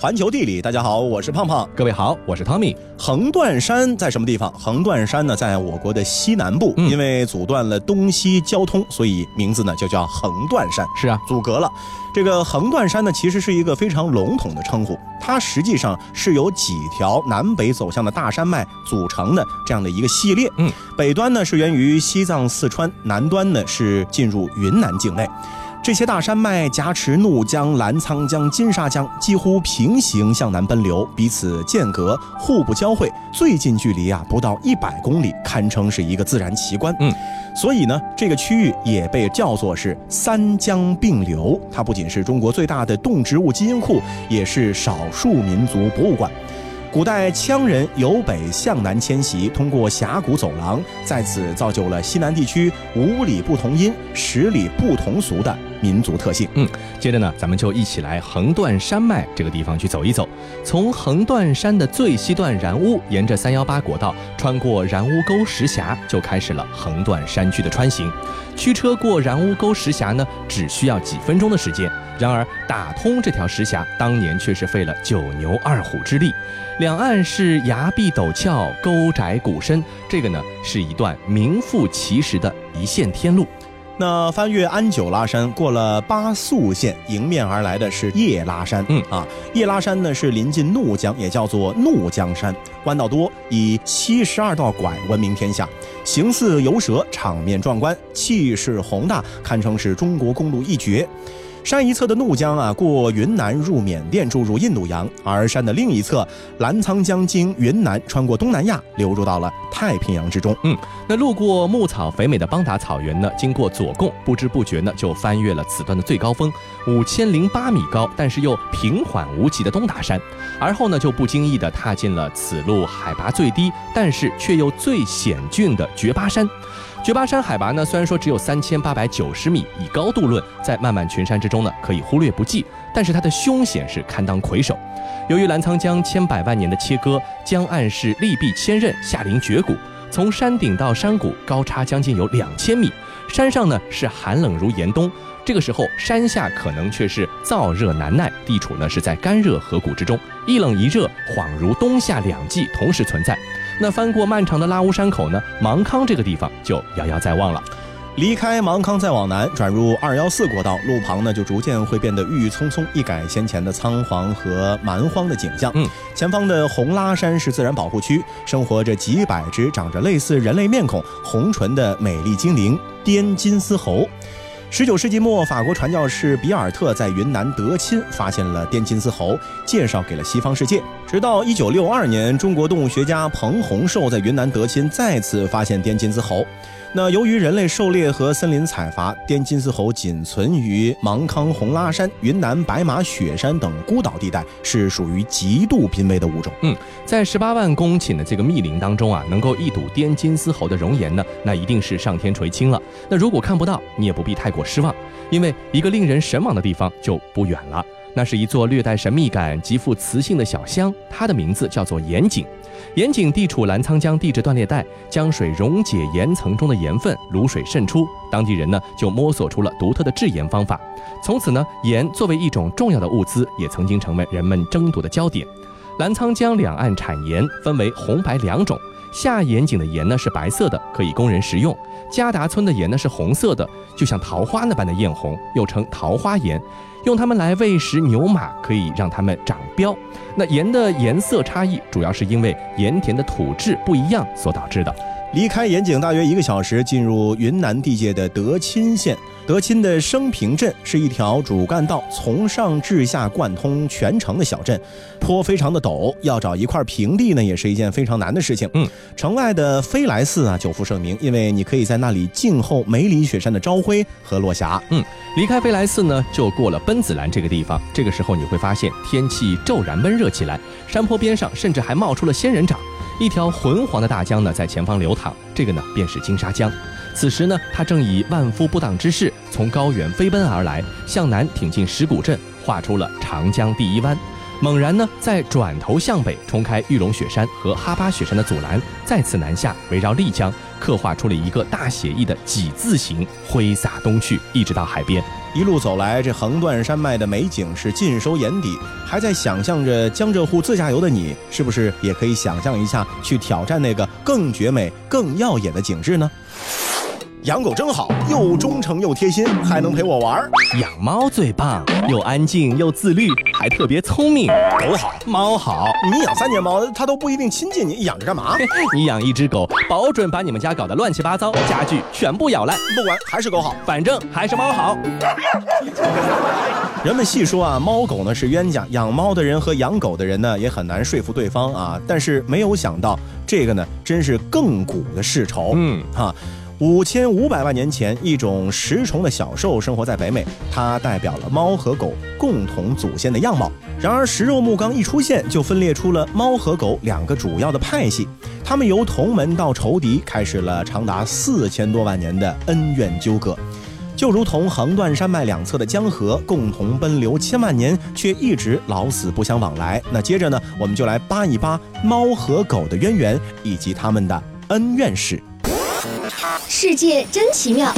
环球地理，大家好，我是胖胖。各位好，我是汤米。横断山在什么地方？横断山呢，在我国的西南部，嗯因为阻断了东西交通，所以名字呢就叫横断山。是啊，阻隔了。这个横断山呢，其实是一个非常笼统的称呼，它实际上是由几条南北走向的大山脉组成的这样的一个系列。嗯，北端呢是源于西藏、四川，南端呢是进入云南境内。这些大山脉夹持怒江、澜沧江、金沙江，几乎平行向南奔流，彼此间隔，互不交汇，最近距离啊不到一百公里，堪称是一个自然奇观。嗯，所以呢，这个区域也被叫做是三江并流。它不仅是中国最大的动植物基因库，也是少数民族博物馆。古代羌人由北向南迁徙，通过峡谷走廊，在此造就了西南地区五里不同音、十里不同俗的民族特性。嗯接着呢，咱们就一起来横断山脉这个地方去走一走。从横断山的最西段然乌，沿着三幺八国道，穿过然乌沟石峡，就开始了横断山区的穿行。驱车过然乌沟石峡呢，只需要几分钟的时间。然而，打通这条石峡，当年却是费了九牛二虎之力。两岸是崖壁陡峭、沟窄谷深，这个呢是一段名副其实的一线天路。那翻越安久拉山，过了巴宿县，迎面而来的是叶拉山。嗯啊，叶拉山呢是临近怒江，也叫做怒江山，弯道多，以七十二道拐闻名天下，形似游蛇，场面壮观，气势宏大，堪称是中国公路一绝。山一侧的怒江啊，过云南入缅甸，注入印度洋；而山的另一侧，澜沧江经云南穿过东南亚，流入到了太平洋之中。嗯那路过牧草肥美的邦达草原呢，经过左贡，不知不觉呢就翻越了此段的最高峰，五千零八米高，但是又平缓无奇的东达山，而后呢就不经意地踏进了此路海拔最低，但是却又最险峻的绝巴山。绝巴山海拔呢，虽然说只有三千八百九十米，以高度论，在漫漫群山之中呢，可以忽略不计，但是它的凶险是堪当魁首。由于澜沧江千百万年的切割，江岸是利壁千仞，下临绝谷，从山顶到山谷高差将近有两千米，山上呢是寒冷如严冬，这个时候山下可能却是燥热难耐，地处呢是在干热河谷之中，一冷一热，恍如冬夏两季同时存在。那翻过漫长的拉乌山口呢，芒康这个地方就遥遥在望了。离开芒康再往南，转入二幺四国道，路旁呢就逐渐会变得郁郁葱葱，一改先前的仓皇和蛮荒的景象。嗯，前方的红拉山是自然保护区，生活着几百只长着类似人类面孔、红唇的美丽精灵——滇金丝猴。十九世纪末，法国传教士比尔特在云南德钦发现了滇金丝猴，介绍给了西方世界。直到一九六二年，中国动物学家彭洪寿在云南德钦再次发现滇金丝猴。那由于人类狩猎和森林采伐，滇金丝猴仅存于芒康红拉山、云南白马雪山等孤岛地带，是属于极度濒危的物种。嗯在十八万公顷的这个密林当中啊，能够一睹滇金丝猴的容颜呢，那一定是上天垂青了。那如果看不到，你也不必太过失望，因为一个令人神往的地方就不远了。那是一座略带神秘感、极富磁性的小乡，它的名字叫做盐井。盐井地处澜沧江地质断裂带，江水溶解岩层中的盐分，卤水渗出，当地人呢就摸索出了独特的制盐方法。从此呢，盐作为一种重要的物资，也曾经成为人们争夺的焦点。澜沧江两岸产盐分为红白两种，下盐井的盐呢是白色的，可以供人食用；加达村的盐呢是红色的，就像桃花那般的艳红，又称桃花盐，用它们来喂食牛马，可以让它们长膘。那盐的颜色差异，主要是因为盐田的土质不一样所导致的。离开盐井大约一个小时，进入云南地界的德钦县。德钦的升平镇是一条主干道，从上至下贯通全城的小镇，坡非常的陡，要找一块平地呢，也是一件非常难的事情。嗯，城外的飞来寺啊，久负盛名，因为你可以在那里静候梅里雪山的朝晖和落霞。嗯离开飞来寺呢，就过了奔子栏这个地方。这个时候你会发现天气骤然闷热起来，山坡边上甚至还冒出了仙人掌。一条浑黄的大江呢在前方流淌，这个呢便是金沙江。此时呢，它正以万夫不当之势从高原飞奔而来，向南挺进石鼓镇，画出了长江第一湾。猛然呢，再转头向北冲开玉龙雪山和哈巴雪山的阻拦，再次南下，围绕丽江刻画出了一个大写意的几字形，挥洒东去，一直到海边。一路走来，这横断山脉的美景是尽收眼底。还在想象着江浙沪自驾游的你，是不是也可以想象一下去挑战那个更绝美、更耀眼的景致呢？养狗真好，又忠诚又贴心，还能陪我玩儿。养猫最棒，又安静又自律，还特别聪明。狗好，猫好，你养三年猫，它都不一定亲近你，养着干嘛？你养一只狗，保准把你们家搞得乱七八糟，家具全部咬烂。不管，还是狗好，反正还是猫好。人们细说啊，猫狗呢是冤家，养猫的人和养狗的人呢也很难说服对方啊。但是没有想到，这个呢真是亘古的世仇。嗯，哈。五千五百万年前，一种食虫的小兽生活在北美，它代表了猫和狗共同祖先的样貌。然而，食肉目刚一出现，就分裂出了猫和狗两个主要的派系，它们由同门到仇敌，开始了长达四千多万年的恩怨纠葛，就如同横断山脉两侧的江河，共同奔流千万年，却一直老死不相往来。那接着呢，我们就来扒一扒猫和狗的渊源以及它们的恩怨史。世界真奇妙。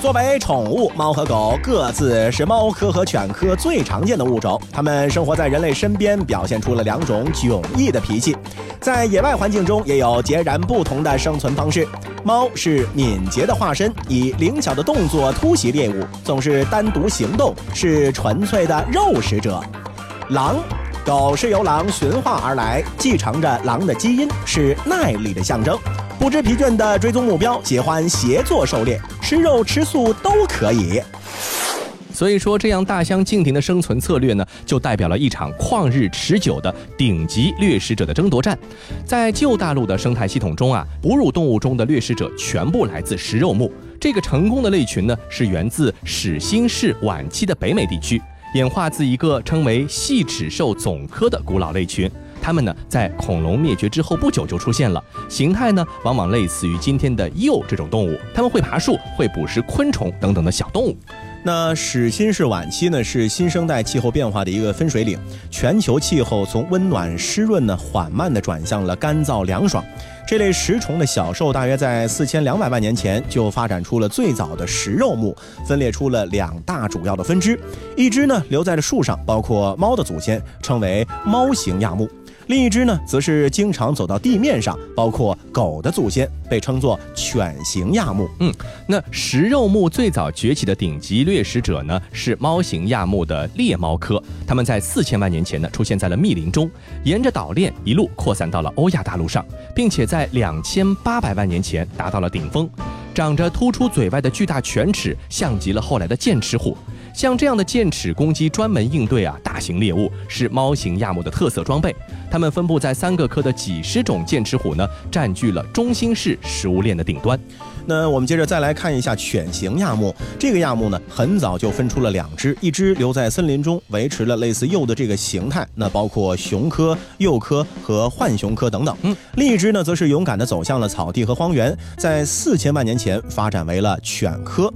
作为宠物，猫和狗各自是猫科和犬科最常见的物种。它们生活在人类身边，表现出了两种迥异的脾气，在野外环境中也有截然不同的生存方式。猫是敏捷的化身，以灵巧的动作突袭猎物，总是单独行动，是纯粹的肉食者。狼，狗是由狼驯化而来，继承着狼的基因，是耐力的象征。不知疲倦的追踪目标，喜欢协作狩猎，吃肉吃素都可以。所以说，这样大相径庭的生存策略呢，就代表了一场旷日持久的顶级掠食者的争夺战。在旧大陆的生态系统中啊，哺乳动物中的掠食者全部来自食肉目。这个成功的类群呢，是源自始新世晚期的北美地区，演化自一个称为细齿兽总科的古老类群。它们呢，在恐龙灭绝之后不久就出现了，形态呢，往往类似于今天的鼬这种动物。它们会爬树，会捕食昆虫等等的小动物。那始新世晚期呢，是新生代气候变化的一个分水岭，全球气候从温暖湿润呢，缓慢地转向了干燥凉爽。这类食虫的小兽，大约在四千两百万年前就发展出了最早的食肉目，分裂出了两大主要的分支，一支呢留在了树上，包括猫的祖先，称为猫形亚目。另一只呢，则是经常走到地面上，包括狗的祖先，被称作犬形亚目。嗯，那食肉目最早崛起的顶级掠食者呢，是猫形亚目的猎猫科。它们在四千万年前呢，出现在了密林中，沿着岛链一路扩散到了欧亚大陆上，并且在两千八百万年前达到了顶峰。长着突出嘴外的巨大犬齿，像极了后来的剑齿虎。像这样的剑齿攻击，专门应对啊大型猎物，是猫型亚目的特色装备。它们分布在三个科的几十种剑齿虎呢，占据了中心式食物链的顶端。那我们接着再来看一下犬型亚目。这个亚目呢，很早就分出了两只，一只留在森林中，维持了类似鼬的这个形态，那包括熊科、鼬科和浣熊科等等。嗯，另一只呢，则是勇敢地走向了草地和荒原，在四千万年前发展为了犬科。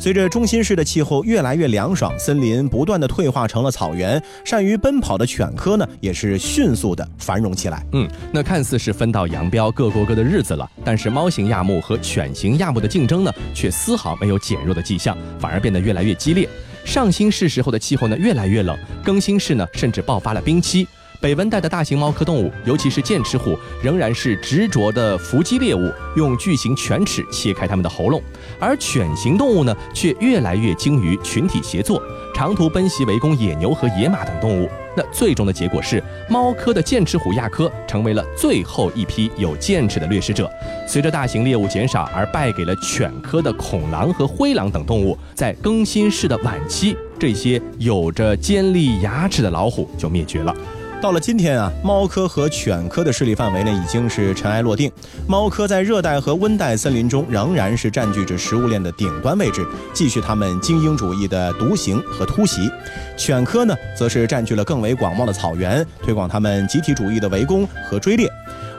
随着中心式的气候越来越凉爽，森林不断的退化成了草原，善于奔跑的犬科呢，也是迅速的繁荣起来。嗯，那看似是分道扬镳，各过各的日子了，但是猫型亚目和犬型亚目的竞争呢，却丝毫没有减弱的迹象，反而变得越来越激烈。上新世时候的气候呢，越来越冷，更新世呢，甚至爆发了冰期。北温带的大型猫科动物，尤其是剑齿虎，仍然是执着的伏击猎物，用巨型犬齿切开它们的喉咙；而犬型动物呢，却越来越精于群体协作，长途奔袭围攻野牛和野马等动物。那最终的结果是，猫科的剑齿虎亚科成为了最后一批有剑齿的掠食者。随着大型猎物减少，而败给了犬科的恐狼和灰狼等动物。在更新世的晚期，这些有着尖利牙齿的老虎就灭绝了。到了今天啊，猫科和犬科的势力范围呢已经是尘埃落定。猫科在热带和温带森林中仍然是占据着食物链的顶端位置，继续他们精英主义的独行和突袭。犬科呢，则是占据了更为广袤的草原，推广他们集体主义的围攻和追猎。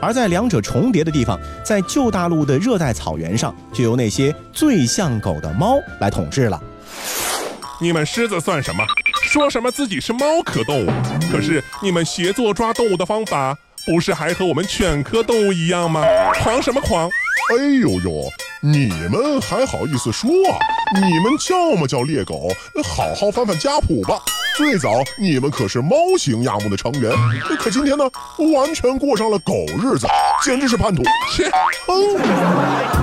而在两者重叠的地方，在旧大陆的热带草原上，就由那些最像狗的猫来统治了。你们狮子算什么？说什么自己是猫科动物？可是你们协作抓动物的方法，不是还和我们犬科动物一样吗？狂什么狂！哎呦呦，你们还好意思说啊？你们叫么叫猎狗？好好翻翻家谱吧。最早你们可是猫型亚目的成员，可今天呢，完全过上了狗日子，简直是叛徒！切，哼。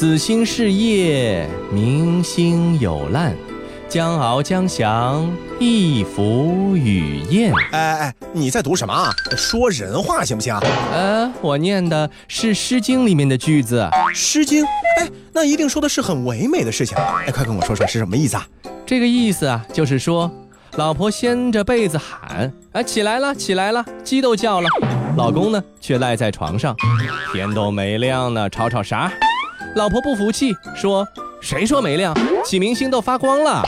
子兴是夜，明星有烂。将翱将翔，一浮与燕。哎哎，你在读什么啊？说人话行不行啊？呃，我念的是《诗经》里面的句子。《诗经》哎，那一定说的是很唯美的事情。哎，快跟我说说是什么意思啊？这个意思啊，就是说，老婆掀着被子喊：“啊，起来了，起来了！”鸡都叫了，老公呢却赖在床上，天都没亮呢，吵吵啥？老婆不服气，说：“谁说没亮？启明星都发光了。哦，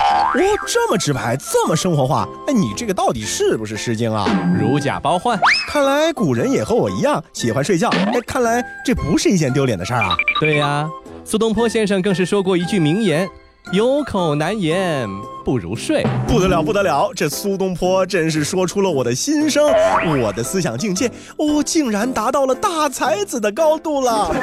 这么直白，这么生活化。哎，你这个到底是不是《诗经》啊？”如假包换。看来古人也和我一样喜欢睡觉。哎，看来这不是一件丢脸的事儿啊。对呀，苏东坡先生更是说过一句名言：“有口难言，不如睡。”不得了，不得了！这苏东坡真是说出了我的心声，我的思想境界哦，竟然达到了大才子的高度了。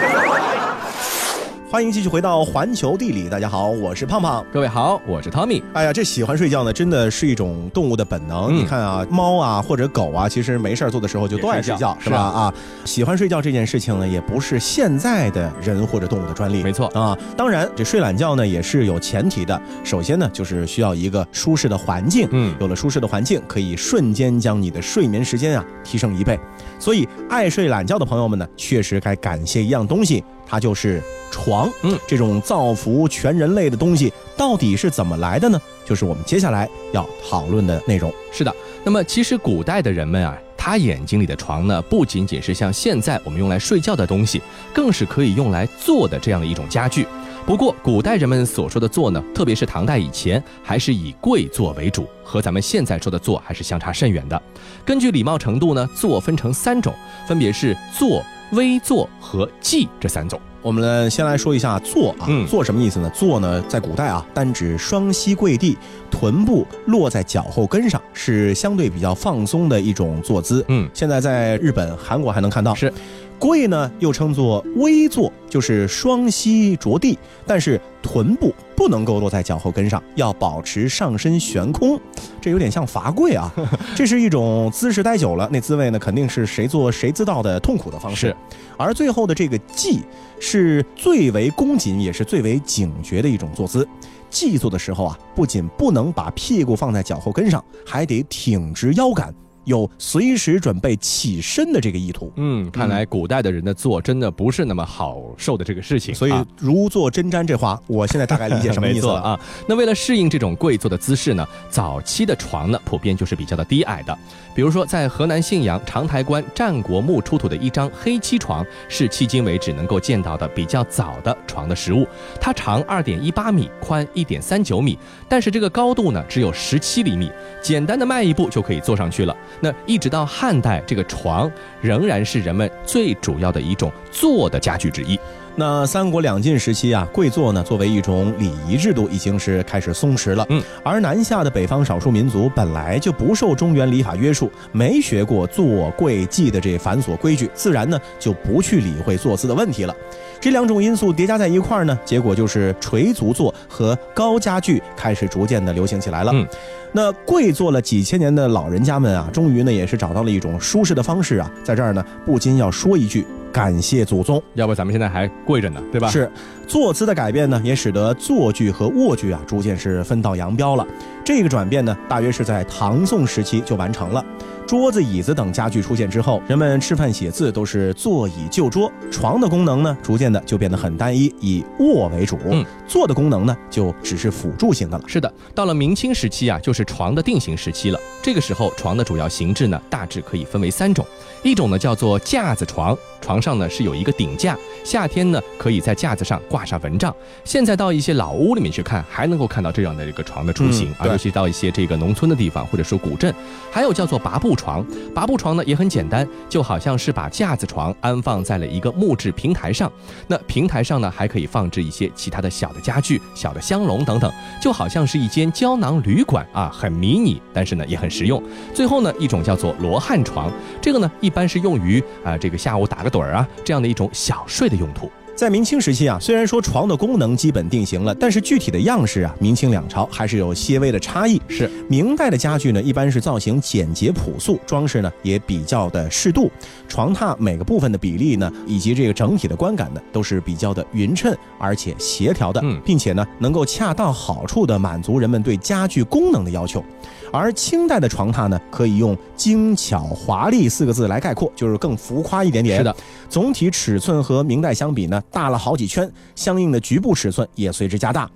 欢迎继续回到环球地理，大家好，我是胖胖。各位好，我是 Tommy。哎呀，这喜欢睡觉呢，真的是一种动物的本能。嗯你看啊，猫啊或者狗啊，其实没事儿做的时候就都爱睡觉，也睡觉是吧？啊，喜欢睡觉这件事情呢，也不是现在的人或者动物的专利。没错啊，当然这睡懒觉呢也是有前提的。首先呢，就是需要一个舒适的环境。嗯有了舒适的环境，可以瞬间将你的睡眠时间啊提升一倍。所以，爱睡懒觉的朋友们呢，确实该感谢一样东西，它就是床。嗯，这种造福全人类的东西到底是怎么来的呢？就是我们接下来要讨论的内容。是的，那么其实古代的人们啊，他眼睛里的床呢，不仅仅是像现在我们用来睡觉的东西，更是可以用来坐的这样的一种家具。不过，古代人们所说的坐呢，特别是唐代以前，还是以跪坐为主，和咱们现在说的坐还是相差甚远的。根据礼貌程度呢，坐分成三种，分别是坐、微坐和记这三种。我们，先来说一下坐啊，嗯坐什么意思呢？坐呢，在古代啊，单指双膝跪地，臀部落在脚后跟上，是相对比较放松的一种坐姿。嗯现在在日本、韩国还能看到。是，跪呢又称作微坐，就是双膝着地，但是臀部不能够落在脚后跟上，要保持上身悬空。这有点像罚跪啊，这是一种姿势待久了，那滋味呢肯定是谁做谁知道的痛苦的方式。而最后的这个髻是最为恭谨，也是最为警觉的一种坐姿。髻坐的时候啊，不仅不能把屁股放在脚后跟上，还得挺直腰杆，有随时准备起身的这个意图。嗯，看来古代的人的坐真的不是那么好受的这个事情，所以啊如坐针毡这话，我现在大概理解什么意思了。啊。那为了适应这种跪坐的姿势呢，早期的床呢普遍就是比较的低矮的。比如说，在河南信阳长台关战国墓出土的一张黑漆床，是迄今为止能够见到的比较早的床的实物。它长二点一八米，宽一点三九米，但是这个高度呢只有十七厘米，简单的迈一步就可以坐上去了。那一直到汉代，这个床仍然是人们最主要的一种坐的家具之一。那三国两晋时期啊，跪坐呢作为一种礼仪制度，已经是开始松弛了。嗯，而南下的北方少数民族本来就不受中原礼法约束，没学过坐跪祭的这繁琐规矩，自然呢就不去理会坐姿的问题了。这两种因素叠加在一块儿呢，结果就是垂足坐和高家具开始逐渐的流行起来了。嗯那跪坐了几千年的老人家们啊，终于呢也是找到了一种舒适的方式啊。在这儿呢，不禁要说一句，感谢祖宗。要不咱们现在还跪着呢，对吧？是，坐姿的改变呢，也使得坐具和卧具啊逐渐是分道扬镳了。这个转变呢，大约是在唐宋时期就完成了。桌子、椅子等家具出现之后，人们吃饭、写字都是坐椅就桌。床的功能呢，逐渐的就变得很单一，以卧为主。嗯，坐的功能呢，就只是辅助性的了。是的，到了明清时期啊，就是床的定型时期了。这个时候，床的主要形制呢，大致可以分为三种。一种呢叫做架子床，床上呢是有一个顶架，夏天呢可以在架子上挂上蚊帐。现在到一些老屋里面去看，还能够看到这样的一个床的雏形啊，尤其到一些这个农村的地方或者说古镇。还有叫做拔步床，拔步床呢也很简单，就好像是把架子床安放在了一个木质平台上，那平台上呢还可以放置一些其他的小的家具、小的香笼等等，就好像是一间胶囊旅馆啊，很迷你，但是呢也很实用。最后呢一种叫做罗汉床，这个呢一般是用于啊、这个下午打个盹儿啊这样的一种小睡的用途。在明清时期啊，虽然说床的功能基本定型了，但是具体的样式啊，明清两朝还是有些微的差异。是明代的家具呢，一般是造型简洁朴素，装饰呢也比较的适度，床榻每个部分的比例呢，以及这个整体的观感呢，都是比较的匀称而且协调的，嗯并且呢，能够恰到好处的满足人们对家具功能的要求。而清代的床榻呢，可以用精巧华丽四个字来概括，就是更浮夸一点点。是的，总体尺寸和明代相比呢，大了好几圈，相应的局部尺寸也随之加大。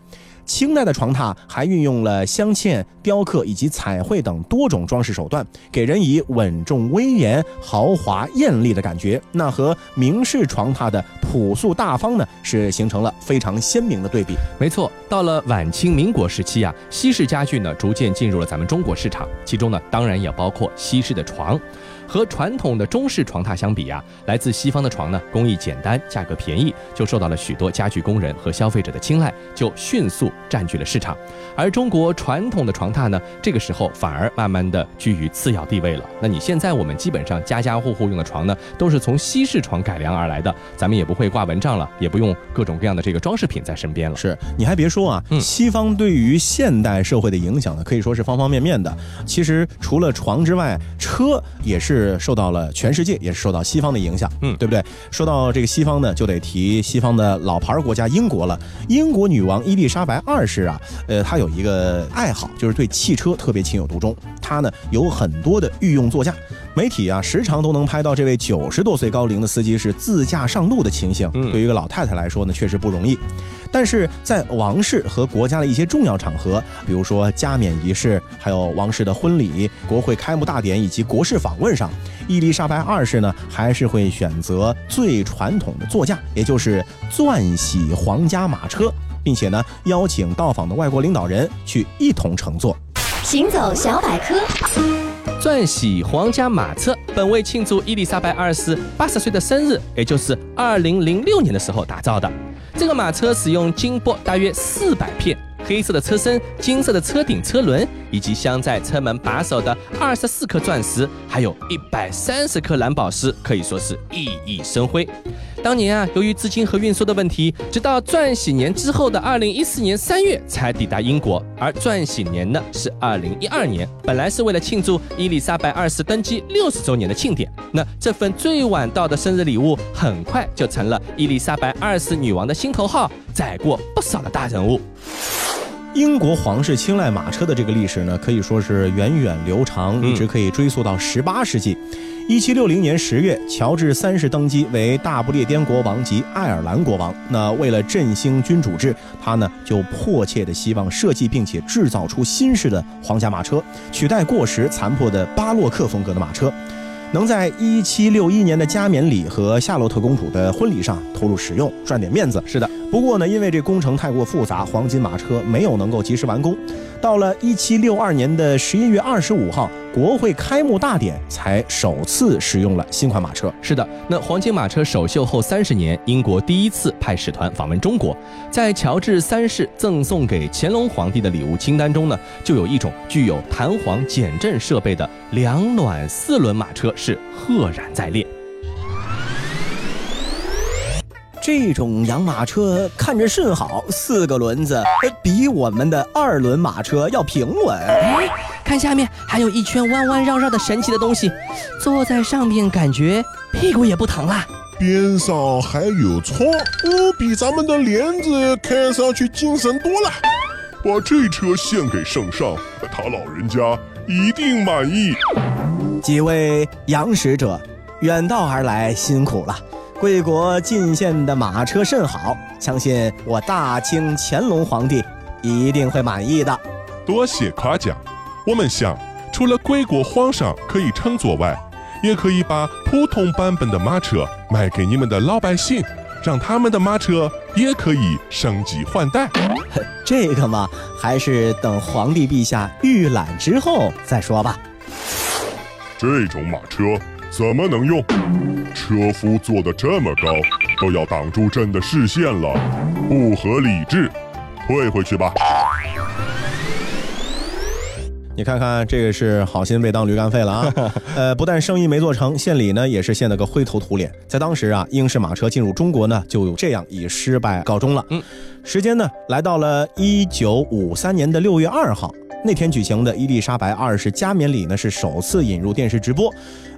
清代的床榻还运用了镶嵌、雕刻以及彩绘等多种装饰手段，给人以稳重、威严、豪华、艳丽的感觉。那和明式床榻的朴素大方呢，是形成了非常鲜明的对比。没错，到了晚清民国时期啊，西式家具呢逐渐进入了咱们中国市场，其中呢当然也包括西式的床。和传统的中式床榻相比啊，来自西方的床呢，工艺简单，价格便宜，就受到了许多家具工人和消费者的青睐，就迅速占据了市场。而中国传统的床榻呢，这个时候反而慢慢的居于次要地位了。那你现在我们基本上家家户户用的床呢，都是从西式床改良而来的，咱们也不会挂蚊帐了，也不用各种各样的这个装饰品在身边了。是，你还别说啊，嗯西方对于现代社会的影响呢，可以说是方方面面的。其实除了床之外，车也是受到了全世界也是受到西方的影响，嗯对不对？说到这个西方呢，就得提西方的老牌国家英国了。英国女王伊丽莎白二世啊，呃，她有一个爱好，就是对汽车特别情有独钟。她呢有很多的御用座驾，媒体啊时常都能拍到这位九十多岁高龄的司机是自驾上路的情形。嗯对于一个老太太来说呢，确实不容易。但是在王室和国家的一些重要场合，比如说加冕仪式，还有王室的婚礼、国会开幕大典以及国事访问上，伊丽莎白二世呢还是会选择最传统的座驾，也就是钻禧皇家马车，并且呢邀请到访的外国领导人去一同乘坐。行走小百科，钻禧皇家马车本为庆祝伊丽莎白二世八十岁的生日，也就是二零零六年的时候打造的。这个马车使用金箔大约四百片，黑色的车身、金色的车顶、车轮，以及镶在车门把手的二十四颗钻石，还有一百三十颗蓝宝石，可以说是熠熠生辉。当年啊，由于资金和运输的问题，直到钻禧年之后的二零一四年三月才抵达英国。而钻禧年呢是二零一二年，本来是为了庆祝伊丽莎白二世登基六十周年的庆典。那这份最晚到的生日礼物，很快就成了伊丽莎白二世女王的心头号，载过不少的大人物。英国皇室青睐马车的这个历史呢，可以说是源远流长，嗯一直可以追溯到十八世纪。一七六零年十月，乔治三世登基为大不列颠国王及爱尔兰国王。那为了振兴君主制，他呢就迫切的希望设计并且制造出新式的皇家马车，取代过时残破的巴洛克风格的马车。能在一七六一年的加冕礼和夏洛特公主的婚礼上投入使用，赚点面子。是的，不过呢，因为这工程太过复杂，黄金马车没有能够及时完工。到了一七六二年的十一月二十五号，国会开幕大典才首次使用了新款马车。是的，那黄金马车首秀后三十年，英国第一次派使团访问中国，在乔治三世赠送给乾隆皇帝的礼物清单中呢，就有一种具有弹簧减震设备的两暖四轮马车是赫然在列。这种洋马车看着甚好，四个轮子，呃比我们的二轮马车要平稳。哎，看下面还有一圈弯弯绕绕的神奇的东西，坐在上面感觉屁股也不疼啦。边上还有窗，哦，比咱们的帘子看上去精神多了。把这车献给圣上，他老人家一定满意。几位洋使者，远道而来，辛苦了。贵国进献的马车甚好，相信我大清乾隆皇帝一定会满意的。多谢夸奖。我们想，除了贵国皇上可以乘坐外，也可以把普通版本的马车卖给你们的老百姓，让他们的马车也可以升级换代。这个嘛，还是等皇帝陛下预览之后再说吧。这种马车怎么能用？车夫坐得这么高，都要挡住朕的视线了，不合理智。退回去吧。你看看，这个是好心被当驴肝肺了啊！呃，不但生意没做成，献礼呢也是献了个灰头土脸。在当时啊，英式马车进入中国呢，就这样以失败告终了。嗯，时间呢来到了一九五三年的六月二号，那天举行的伊丽莎白二世加冕礼呢是首次引入电视直播，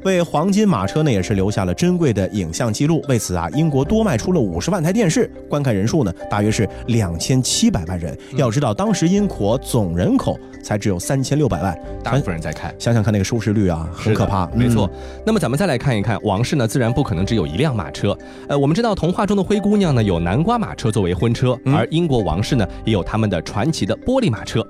为黄金马车呢也是留下了珍贵的影像记录。为此啊，英国多卖出了五十万台电视，观看人数呢大约是两千七百万人。要知道，当时英国总人口才只有三千六百万，大部分人在看。想想看那个收视率啊，很可怕。没错。那么咱们再来看一看，王室呢自然不可能只有一辆马车。呃，我们知道童话中的灰姑娘呢有南瓜马车作为婚车，而英国王室呢也有他们的传奇的玻璃马车。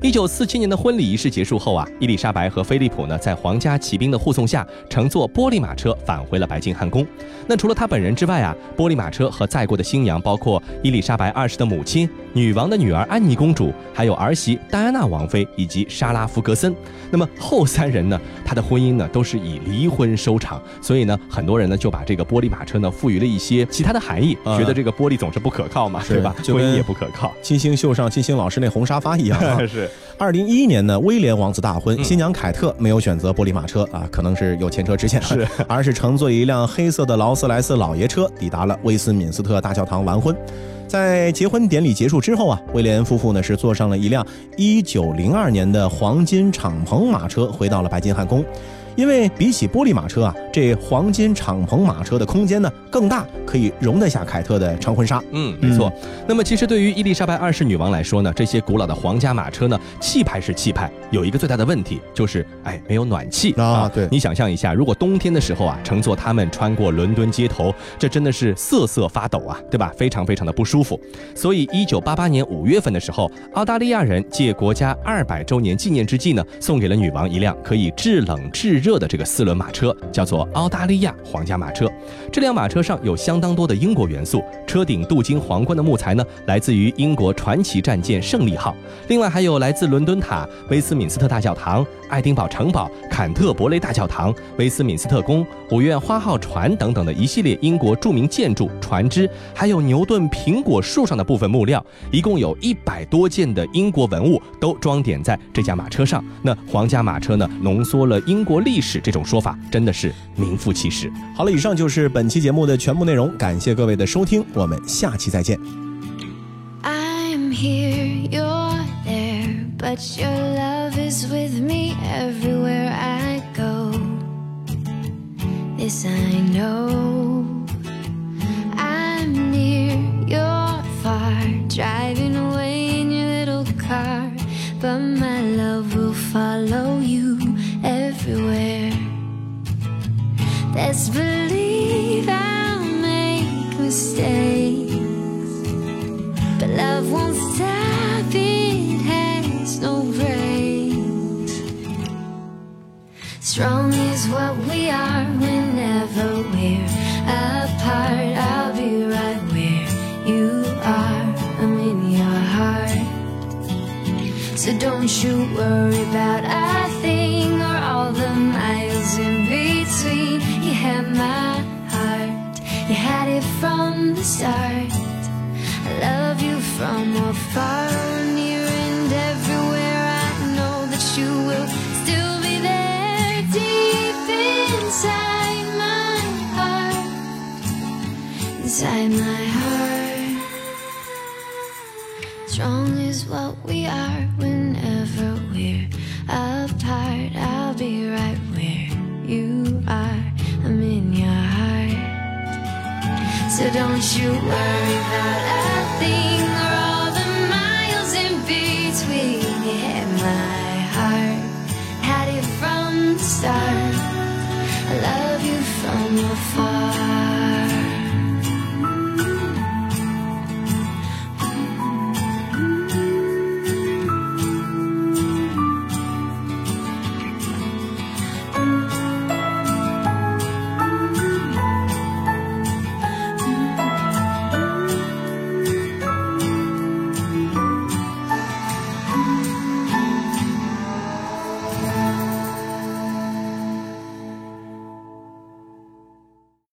一九四七年的婚礼仪式结束后啊，伊丽莎白和菲利普呢在皇家骑兵的护送下，乘坐玻璃马车返回了白金汉宫。那除了他本人之外啊，玻璃马车和载过的新娘包括伊丽莎白二世的母亲、女王的女儿安妮公主，还有儿媳戴安娜王妃以及莎拉弗格森。那么后三人呢，她的婚姻呢都是以离婚收场。所以呢，很多人呢就把这个玻璃马车呢赋予了一些其他的含义，觉得这个玻璃总是不可靠嘛，对吧？婚姻也不可靠。金星秀上金星老师那红沙发一样。是。二零一一年呢，威廉王子大婚，新娘凯特没有选择玻璃马车啊，可能是有前车之鉴，是，而是乘坐一辆黑色的劳斯莱斯老爷车抵达了威斯敏斯特大教堂完婚。在结婚典礼结束之后啊，威廉夫妇呢是坐上了一辆一九零二年的黄金敞篷马车，回到了白金汉宫。因为比起玻璃马车啊，这黄金敞篷马车的空间呢更大，可以容得下凯特的长婚纱。嗯，没错。那么其实对于伊丽莎白二世女王来说呢，这些古老的皇家马车呢，气派是气派，有一个最大的问题就是，哎，没有暖气啊。对，你想象一下，如果冬天的时候啊，乘坐它们穿过伦敦街头，这真的是瑟瑟发抖啊，对吧？非常非常的不舒服。所以，一九八八年五月份的时候，澳大利亚人借国家二百周年纪念之际呢，送给了女王一辆可以制冷制热。热的这个四轮马车叫做澳大利亚皇家马车，这辆马车上有相当多的英国元素，车顶镀金皇冠的木材呢，来自于英国传奇战舰胜利号，另外还有来自伦敦塔、威斯敏斯特大教堂、爱丁堡城堡、坎特伯雷大教堂、威斯敏斯特宫、五月花号船等等的一系列英国著名建筑、船只，还有牛顿苹果树上的部分木料，一共有一百多件的英国文物都装点在这架马车上。那皇家马车呢，浓缩了英国历。历史这种说法真的是名副其实。好了，以上就是本期节目的全部内容，感谢各位的收听，我们下期再见。I'm here, you're there, but your love is with me everywhere I go. This I know. I'm near, you're far, drive. Let's believe I'll make mistakes, but love won't stop. It has no brakes. Strong is what we are whenever we're apart. I'll be right where you are. I'm in your heart. So don't you worry about a the start. I love you from afar, near and everywhere. I know that you will still be there deep inside my heart, inside my you were that